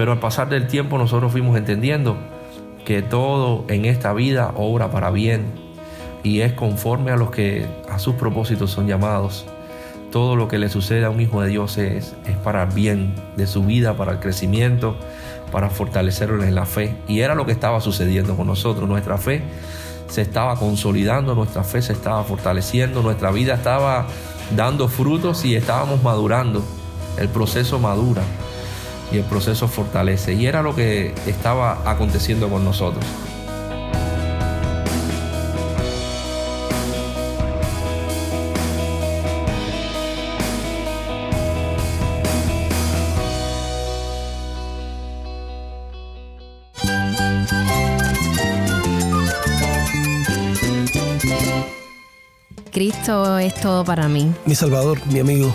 Pero al pasar del tiempo nosotros fuimos entendiendo que todo en esta vida obra para bien y es conforme a los que a sus propósitos son llamados. Todo lo que le sucede a un hijo de Dios es, es para el bien de su vida, para el crecimiento, para fortalecerlo en la fe. Y era lo que estaba sucediendo con nosotros. Nuestra fe se estaba consolidando, nuestra fe se estaba fortaleciendo, nuestra vida estaba dando frutos y estábamos madurando. El proceso madura y el proceso fortalece. Y era lo que estaba aconteciendo con nosotros. Cristo es todo para mí. Mi Salvador, mi amigo,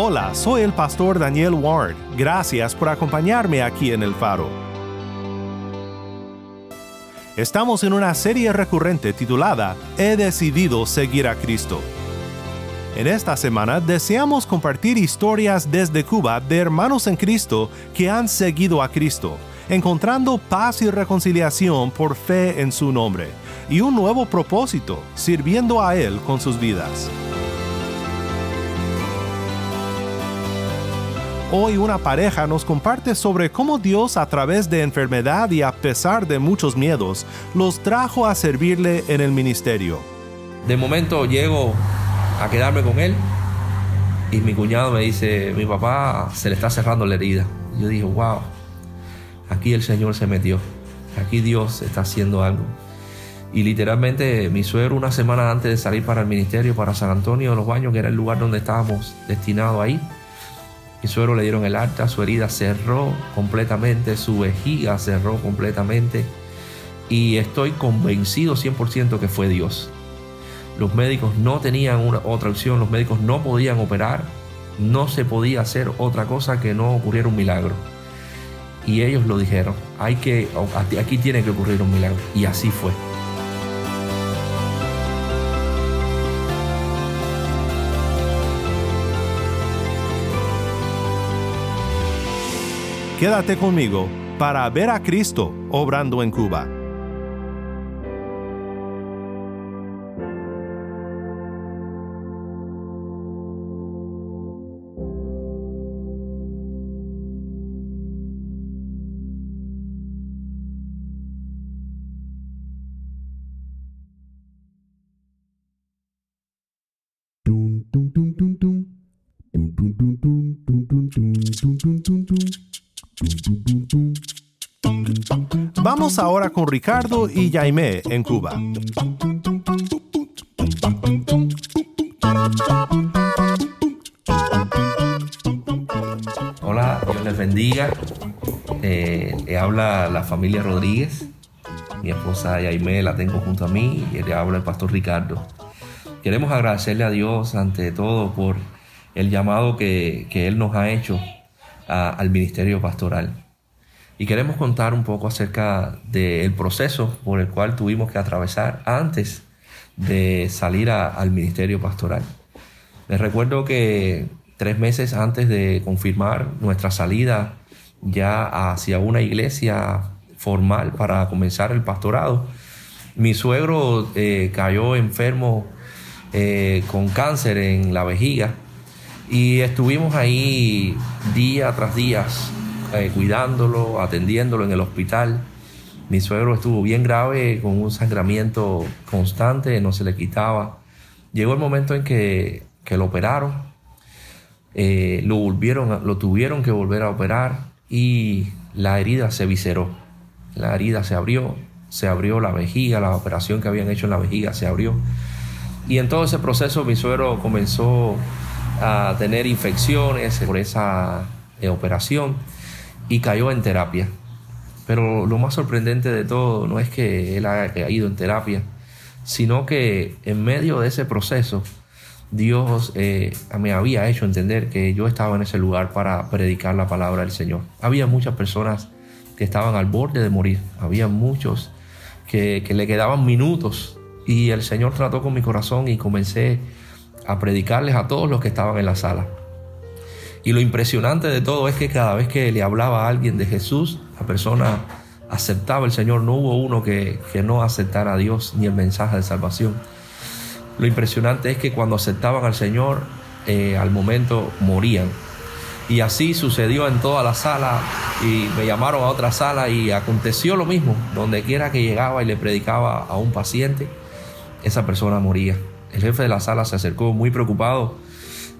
Hola, soy el pastor Daniel Warren. Gracias por acompañarme aquí en El Faro. Estamos en una serie recurrente titulada He decidido seguir a Cristo. En esta semana deseamos compartir historias desde Cuba de hermanos en Cristo que han seguido a Cristo, encontrando paz y reconciliación por fe en su nombre, y un nuevo propósito, sirviendo a Él con sus vidas. Hoy una pareja nos comparte sobre cómo Dios a través de enfermedad y a pesar de muchos miedos los trajo a servirle en el ministerio. De momento llego a quedarme con él y mi cuñado me dice, mi papá se le está cerrando la herida. Yo dije, wow, aquí el Señor se metió, aquí Dios está haciendo algo. Y literalmente mi suegro una semana antes de salir para el ministerio, para San Antonio de los Baños, que era el lugar donde estábamos destinados ahí, mi suegro le dieron el alta, su herida cerró completamente, su vejiga cerró completamente. Y estoy convencido 100% que fue Dios. Los médicos no tenían otra opción, los médicos no podían operar, no se podía hacer otra cosa que no ocurriera un milagro. Y ellos lo dijeron, hay que, aquí tiene que ocurrir un milagro. Y así fue. Quédate conmigo para ver a Cristo obrando en Cuba. Vamos ahora con Ricardo y Jaime en Cuba. Hola, Dios les bendiga. Eh, le habla la familia Rodríguez. Mi esposa Jaime la tengo junto a mí y le habla el pastor Ricardo. Queremos agradecerle a Dios ante todo por el llamado que, Él nos ha hecho al ministerio pastoral. Y queremos contar un poco acerca del proceso por el cual tuvimos que atravesar antes de salir al ministerio pastoral. Les recuerdo que tres meses antes de confirmar nuestra salida ya hacia una iglesia formal para comenzar el pastorado, mi suegro eh, cayó enfermo eh, con cáncer en la vejiga y estuvimos ahí día tras día eh, cuidándolo, atendiéndolo en el hospital. Mi suegro estuvo bien grave, con un sangramiento constante, no se le quitaba. Llegó el momento en que, lo operaron, eh, lo, volvieron, lo tuvieron que volver a operar y la herida se visceró. La herida se abrió, se abrió la vejiga, la operación que habían hecho en la vejiga se abrió. Y en todo ese proceso mi suegro comenzó a tener infecciones por esa eh, operación y cayó en terapia. Pero lo más sorprendente de todo no es que él haya ido en terapia, sino que en medio de ese proceso Dios eh, me había hecho entender que yo estaba en ese lugar para predicar la palabra del Señor. Había muchas personas que estaban al borde de morir, había muchos que, que le quedaban minutos y el Señor trató con mi corazón y comencé a predicarles a todos los que estaban en la sala. Y lo impresionante de todo es que cada vez que le hablaba a alguien de Jesús, la persona aceptaba el Señor. No hubo uno que, no aceptara a Dios ni el mensaje de salvación. Lo impresionante es que cuando aceptaban al Señor, eh, al momento morían. Y así sucedió en toda la sala y me llamaron a otra sala y aconteció lo mismo. Donde quiera que llegaba y le predicaba a un paciente, esa persona moría. El jefe de la sala se acercó muy preocupado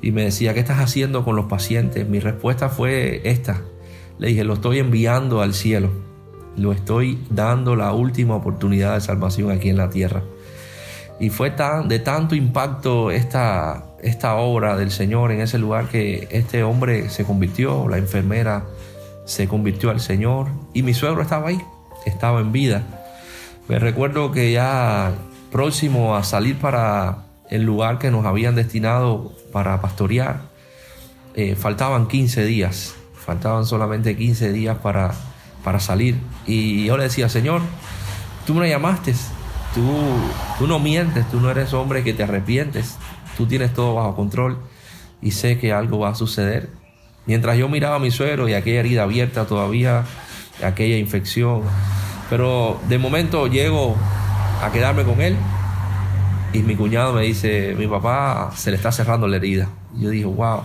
y me decía, ¿qué estás haciendo con los pacientes? Mi respuesta fue esta. Le dije, lo estoy enviando al cielo. Lo estoy dando la última oportunidad de salvación aquí en la tierra. Y fue tan, de tanto impacto esta, esta obra del Señor en ese lugar que este hombre se convirtió, la enfermera se convirtió al Señor y mi suegro estaba ahí, estaba en vida. Me recuerdo que ya próximo a salir para el lugar que nos habían destinado para pastorear, eh, faltaban 15 días, faltaban solamente 15 días para, para salir. Y yo le decía, Señor, tú me llamaste, tú, tú no mientes, tú no eres hombre que te arrepientes, tú tienes todo bajo control y sé que algo va a suceder. Mientras yo miraba a mi suegro y aquella herida abierta todavía, aquella infección, pero de momento llego a quedarme con él y mi cuñado me dice, mi papá se le está cerrando la herida. Y yo dije, wow,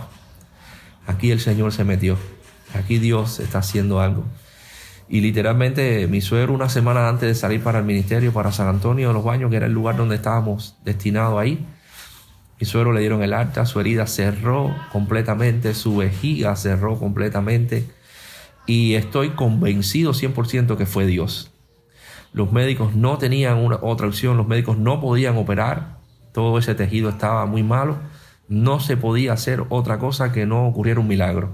aquí el Señor se metió, aquí Dios está haciendo algo. Y literalmente mi suegro una semana antes de salir para el ministerio, para San Antonio de los Baños, que era el lugar donde estábamos destinados ahí, mi suegro le dieron el alta, su herida cerró completamente, su vejiga cerró completamente. Y estoy convencido 100% que fue Dios. Los médicos no tenían una, otra opción, los médicos no podían operar, todo ese tejido estaba muy malo, no se podía hacer otra cosa que no ocurriera un milagro.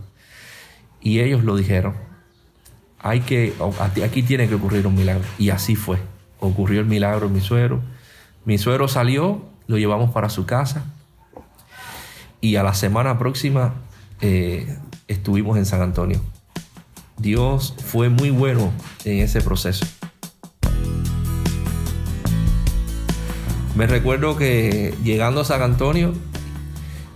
Y ellos lo dijeron, hay que, aquí tiene que ocurrir un milagro. Y así fue, ocurrió el milagro en mi suegro. Mi suegro salió, lo llevamos para su casa y a la semana próxima eh, estuvimos en San Antonio. Dios fue muy bueno en ese proceso. Me recuerdo que llegando a San Antonio,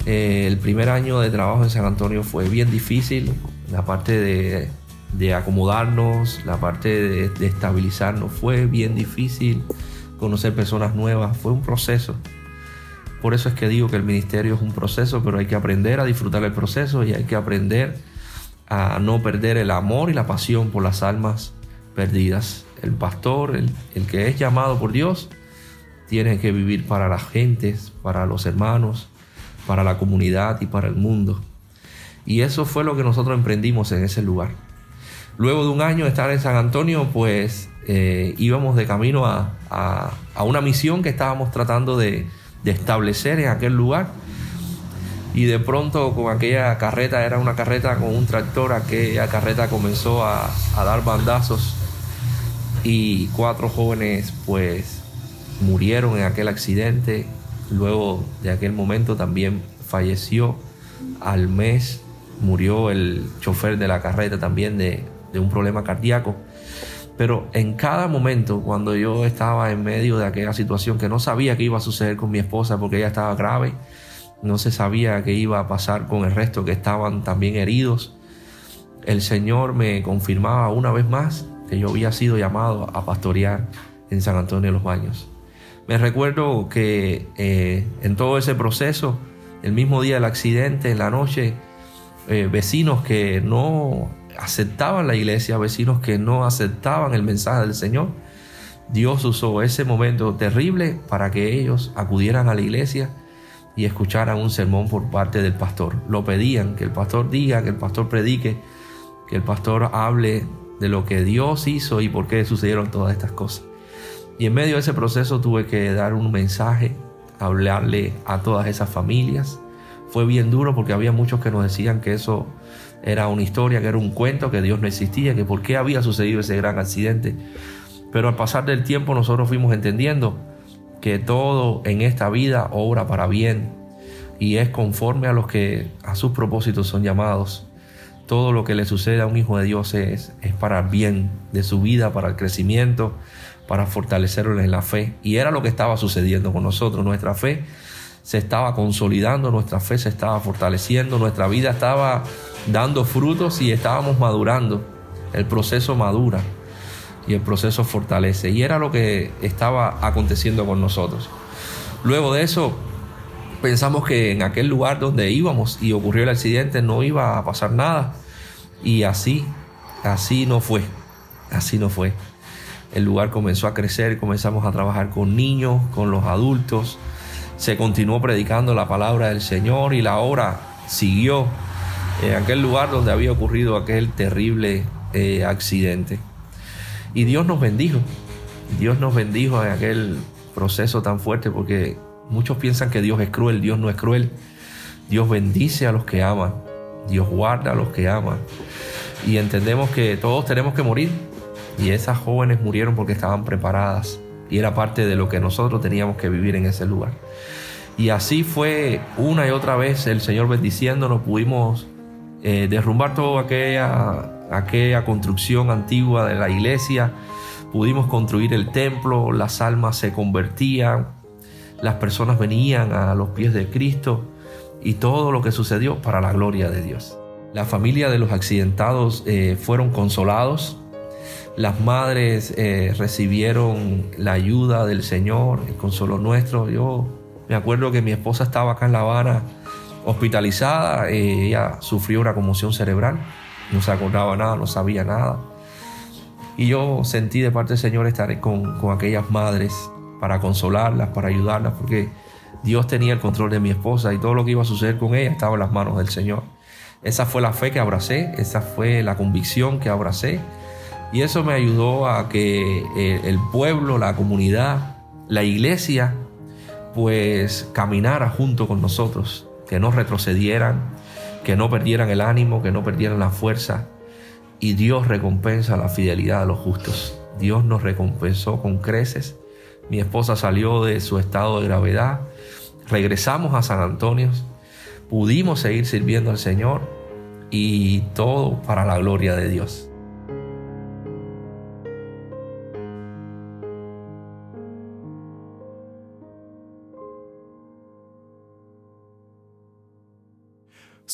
eh, el primer año de trabajo en San Antonio fue bien difícil. La parte de, acomodarnos, la parte de, estabilizarnos fue bien difícil. Conocer personas nuevas fue un proceso. Por eso es que digo que el ministerio es un proceso, pero hay que aprender a disfrutar el proceso y hay que aprender a no perder el amor y la pasión por las almas perdidas. El pastor, el, el que es llamado por Dios, tiene que vivir para las gentes, para los hermanos, para la comunidad y para el mundo. Y eso fue lo que nosotros emprendimos en ese lugar. Luego de un año de estar en San Antonio, pues eh, íbamos de camino a, una misión que estábamos tratando de, establecer en aquel lugar. Y de pronto con aquella carreta, era una carreta con un tractor, aquella carreta comenzó a, a dar bandazos y cuatro jóvenes pues murieron en aquel accidente. Luego de aquel momento también falleció. Al mes murió el chofer de la carreta también de, un problema cardíaco. Pero en cada momento, cuando yo estaba en medio de aquella situación que no sabía qué iba a suceder con mi esposa porque ella estaba grave, no se sabía qué iba a pasar con el resto que estaban también heridos, el Señor me confirmaba una vez más que yo había sido llamado a pastorear en San Antonio de los Baños. Me recuerdo que eh, en todo ese proceso, el mismo día del accidente, en la noche, eh, vecinos que no aceptaban la iglesia, vecinos que no aceptaban el mensaje del Señor, Dios usó ese momento terrible para que ellos acudieran a la iglesia y escucharan un sermón por parte del pastor. Lo pedían, que el pastor diga, que el pastor predique, que el pastor hable de lo que Dios hizo y por qué sucedieron todas estas cosas. Y en medio de ese proceso tuve que dar un mensaje hablarle a todas esas familias. Fue bien duro porque había muchos que nos decían que eso era una historia, que era un cuento, que Dios no existía, que por qué había sucedido ese gran accidente. Pero al pasar del tiempo nosotros fuimos entendiendo que todo en esta vida obra para bien y es conforme a los que a sus propósitos son llamados. Todo lo que le sucede a un hijo de Dios es, es para bien de su vida, para el crecimiento, para fortalecerlo en la fe. Y era lo que estaba sucediendo con nosotros. Nuestra fe se estaba consolidando, nuestra fe se estaba fortaleciendo, nuestra vida estaba dando frutos y estábamos madurando. El proceso madura y el proceso fortalece. Y era lo que estaba aconteciendo con nosotros. Luego de eso, pensamos que en aquel lugar donde íbamos y ocurrió el accidente no iba a pasar nada. Y así, así no fue. Así no fue. El lugar comenzó a crecer, comenzamos a trabajar con niños, con los adultos se continuó predicando la palabra del Señor y la obra siguió en aquel lugar donde había ocurrido aquel terrible eh, accidente. Y Dios nos bendijo, Dios nos bendijo en aquel proceso tan fuerte porque muchos piensan que Dios es cruel, Dios no es cruel. Dios bendice a los que aman, Dios guarda a los que aman. Y entendemos que todos tenemos que morir. Y esas jóvenes murieron porque estaban preparadas y era parte de lo que nosotros teníamos que vivir en ese lugar. Y así fue una y otra vez el Señor bendiciéndonos, pudimos eh, derrumbar toda aquella, aquella construcción antigua de la iglesia, pudimos construir el templo, las almas se convertían, las personas venían a los pies de Cristo y todo lo que sucedió para la gloria de Dios. La familia de los accidentados eh, fueron consolados, las madres eh, recibieron la ayuda del Señor, el consuelo nuestro. Yo me acuerdo que mi esposa estaba acá en La Habana hospitalizada, ella sufrió una conmoción cerebral, no se acordaba nada, no sabía nada. Y yo sentí de parte del Señor estar con, con aquellas madres para consolarlas, para ayudarlas, porque Dios tenía el control de mi esposa y todo lo que iba a suceder con ella estaba en las manos del Señor. Esa fue la fe que abracé, esa fue la convicción que abracé y eso me ayudó a que eh, el pueblo, la comunidad, la iglesia, pues caminara junto con nosotros, que no retrocedieran, que no perdieran el ánimo, que no perdieran la fuerza. Y Dios recompensa la fidelidad de los justos. Dios nos recompensó con creces. Mi esposa salió de su estado de gravedad. Regresamos a San Antonio. Pudimos seguir sirviendo al Señor y todo para la gloria de Dios.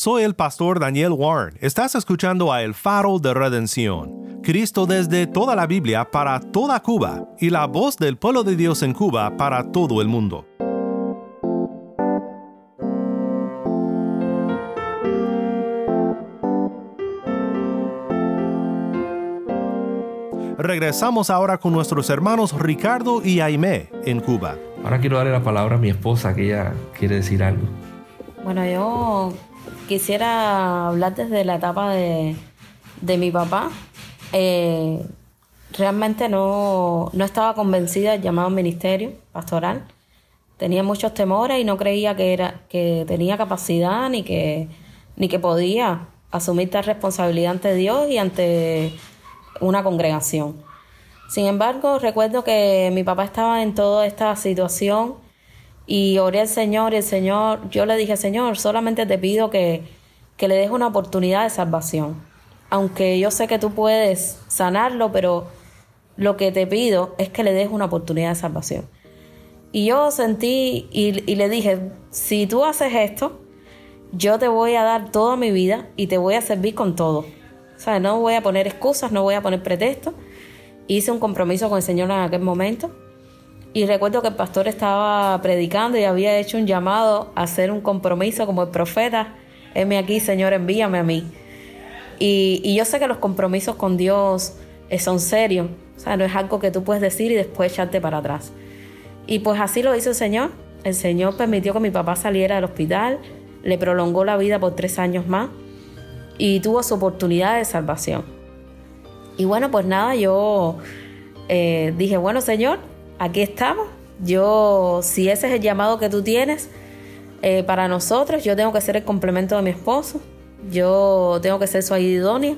Soy el pastor Daniel Warren. Estás escuchando a El Faro de Redención. Cristo desde toda la Biblia para toda Cuba y la voz del pueblo de Dios en Cuba para todo el mundo. Regresamos ahora con nuestros hermanos Ricardo y Aimé en Cuba. Ahora quiero darle la palabra a mi esposa que ella quiere decir algo. Bueno, yo quisiera hablar desde la etapa de, mi papá. Eh, realmente no, estaba convencida del llamado ministerio pastoral. Tenía muchos temores y no creía que, era, que tenía capacidad ni que, ni que podía asumir tal responsabilidad ante Dios y ante una congregación. Sin embargo, recuerdo que mi papá estaba en toda esta situación y oré al Señor y el Señor, yo le dije, Señor, solamente te pido que, que le des una oportunidad de salvación. Aunque yo sé que tú puedes sanarlo, pero lo que te pido es que le des una oportunidad de salvación. Y yo sentí y, le dije, si tú haces esto, yo te voy a dar toda mi vida y te voy a servir con todo. O sea, no voy a poner excusas, no voy a poner pretextos. Hice un compromiso con el Señor en aquel momento y recuerdo que el pastor estaba predicando y había hecho un llamado a hacer un compromiso como el profeta. Heme aquí, Señor, envíame a mí. Y, yo sé que los compromisos con Dios eh, son serios. O sea, no es algo que tú puedes decir y después echarte para atrás. Y pues así lo hizo el Señor. El Señor permitió que mi papá saliera del hospital, le prolongó la vida por tres años más y tuvo su oportunidad de salvación. Y bueno, pues nada, yo eh, dije, bueno Señor, aquí estamos, Yo, si ese es el llamado que tú tienes eh, para nosotros, yo tengo que ser el complemento de mi esposo, yo tengo que ser su idónea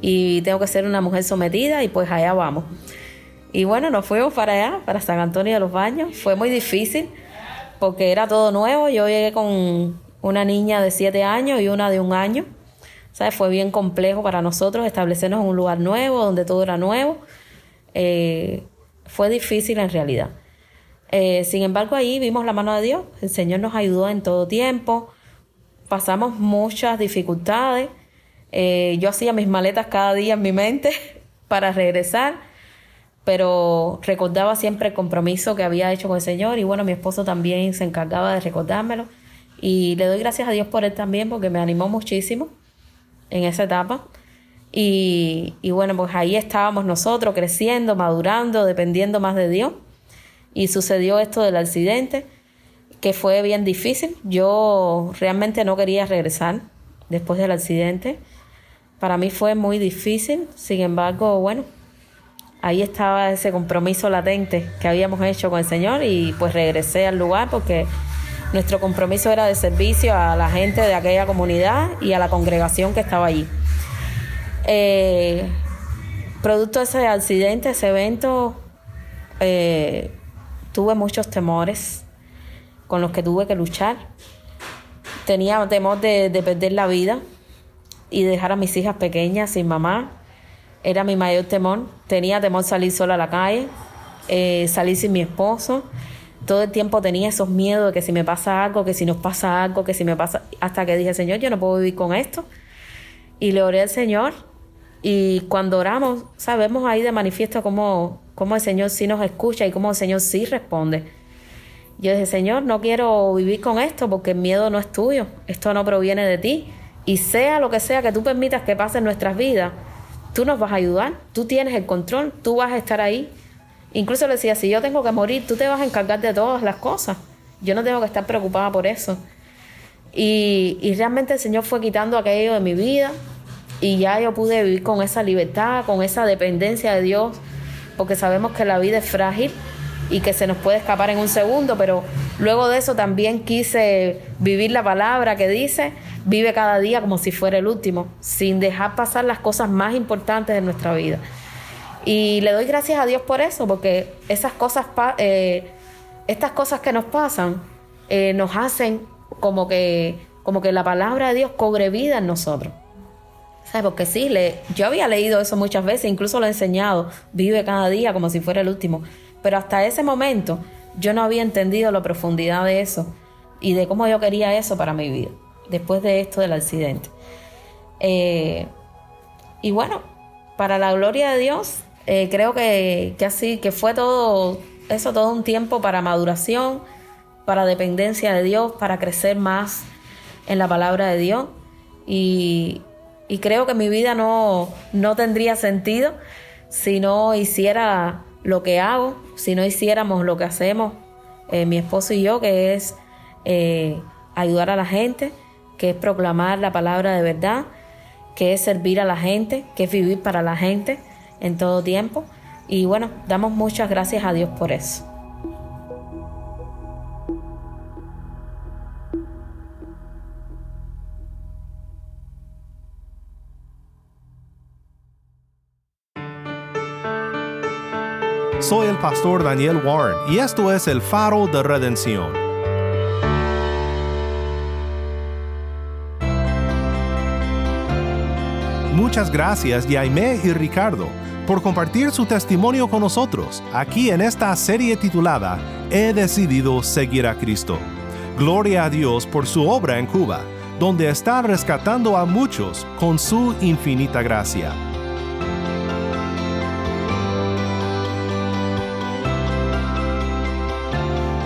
y tengo que ser una mujer sometida y pues allá vamos. Y bueno, nos fuimos para allá, para San Antonio de los Baños. Fue muy difícil porque era todo nuevo. Yo llegué con una niña de 7 años y una de un año. ¿Sabes? Fue bien complejo para nosotros establecernos en un lugar nuevo, donde todo era nuevo. Eh, fue difícil en realidad. Eh, sin embargo, ahí vimos la mano de Dios. El Señor nos ayudó en todo tiempo. Pasamos muchas dificultades. Eh, yo hacía mis maletas cada día en mi mente para regresar, pero recordaba siempre el compromiso que había hecho con el Señor y bueno, mi esposo también se encargaba de recordármelo. Y le doy gracias a Dios por él también porque me animó muchísimo en esa etapa. Y, y, bueno, pues ahí estábamos nosotros creciendo, madurando, dependiendo más de Dios. Y sucedió esto del accidente, que fue bien difícil. Yo realmente no quería regresar después del accidente. Para mí fue muy difícil. Sin embargo, bueno, ahí estaba ese compromiso latente que habíamos hecho con el Señor y pues regresé al lugar porque nuestro compromiso era de servicio a la gente de aquella comunidad y a la congregación que estaba allí. Eh, producto de ese accidente, ese evento, eh, tuve muchos temores con los que tuve que luchar. Tenía temor de, de perder la vida y dejar a mis hijas pequeñas sin mamá. Era mi mayor temor. Tenía temor salir sola a la calle, eh, salir sin mi esposo todo el tiempo tenía esos miedos de que si me pasa algo, que si nos pasa algo, que si me pasa, hasta que dije, Señor, yo no puedo vivir con esto. Y le oré al Señor y cuando oramos, sabemos ahí de manifiesto cómo, cómo el Señor sí nos escucha y cómo el Señor sí responde. Yo dije, Señor, no quiero vivir con esto porque el miedo no es tuyo, esto no proviene de ti. Y sea lo que sea que tú permitas que pase en nuestras vidas, tú nos vas a ayudar, tú tienes el control, tú vas a estar ahí. Incluso le decía, si yo tengo que morir, tú te vas a encargar de todas las cosas. Yo no tengo que estar preocupada por eso. Y, y realmente el Señor fue quitando aquello de mi vida y ya yo pude vivir con esa libertad, con esa dependencia de Dios, porque sabemos que la vida es frágil y que se nos puede escapar en un segundo, pero luego de eso también quise vivir la palabra que dice, vive cada día como si fuera el último, sin dejar pasar las cosas más importantes de nuestra vida. Y le doy gracias a Dios por eso, porque esas cosas, eh, estas cosas que nos pasan, eh, nos hacen como que, como que la palabra de Dios cobre vida en nosotros. ¿Sabes? Porque sí, le, yo había leído eso muchas veces, incluso lo he enseñado, vive cada día como si fuera el último. Pero hasta ese momento yo no había entendido la profundidad de eso y de cómo yo quería eso para mi vida, después de esto del accidente. Eh, y bueno, para la gloria de Dios, eh, creo que, que, así, que fue todo eso, todo un tiempo para maduración, para dependencia de Dios, para crecer más en la palabra de Dios. Y, y creo que mi vida no, no tendría sentido si no hiciera lo que hago, si no hiciéramos lo que hacemos eh, mi esposo y yo, que es eh, ayudar a la gente, que es proclamar la palabra de verdad, que es servir a la gente, que es vivir para la gente en todo tiempo. Y bueno, damos muchas gracias a Dios por eso. Soy el pastor Daniel Warren y esto es el faro de redención. Muchas gracias Jaime y Ricardo por compartir su testimonio con nosotros aquí en esta serie titulada He decidido seguir a Cristo. Gloria a Dios por su obra en Cuba, donde está rescatando a muchos con su infinita gracia.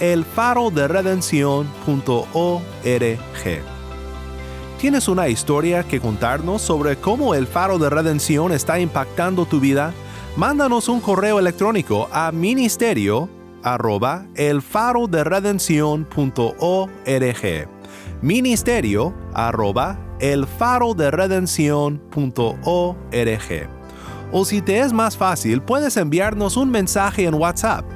elfaroderedención.org. ¿Tienes una historia que contarnos sobre cómo el faro de redención está impactando tu vida? Mándanos un correo electrónico a ministerio arroba elfaroderedención.org. Ministerio arroba elfaroderedención.org. O si te es más fácil, puedes enviarnos un mensaje en WhatsApp.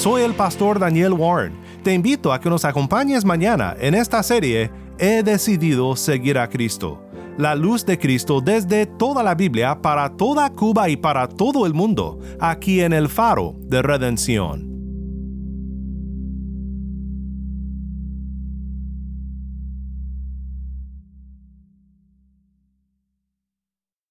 Soy el pastor Daniel Warren. Te invito a que nos acompañes mañana en esta serie He decidido seguir a Cristo. La luz de Cristo desde toda la Biblia para toda Cuba y para todo el mundo, aquí en el faro de redención.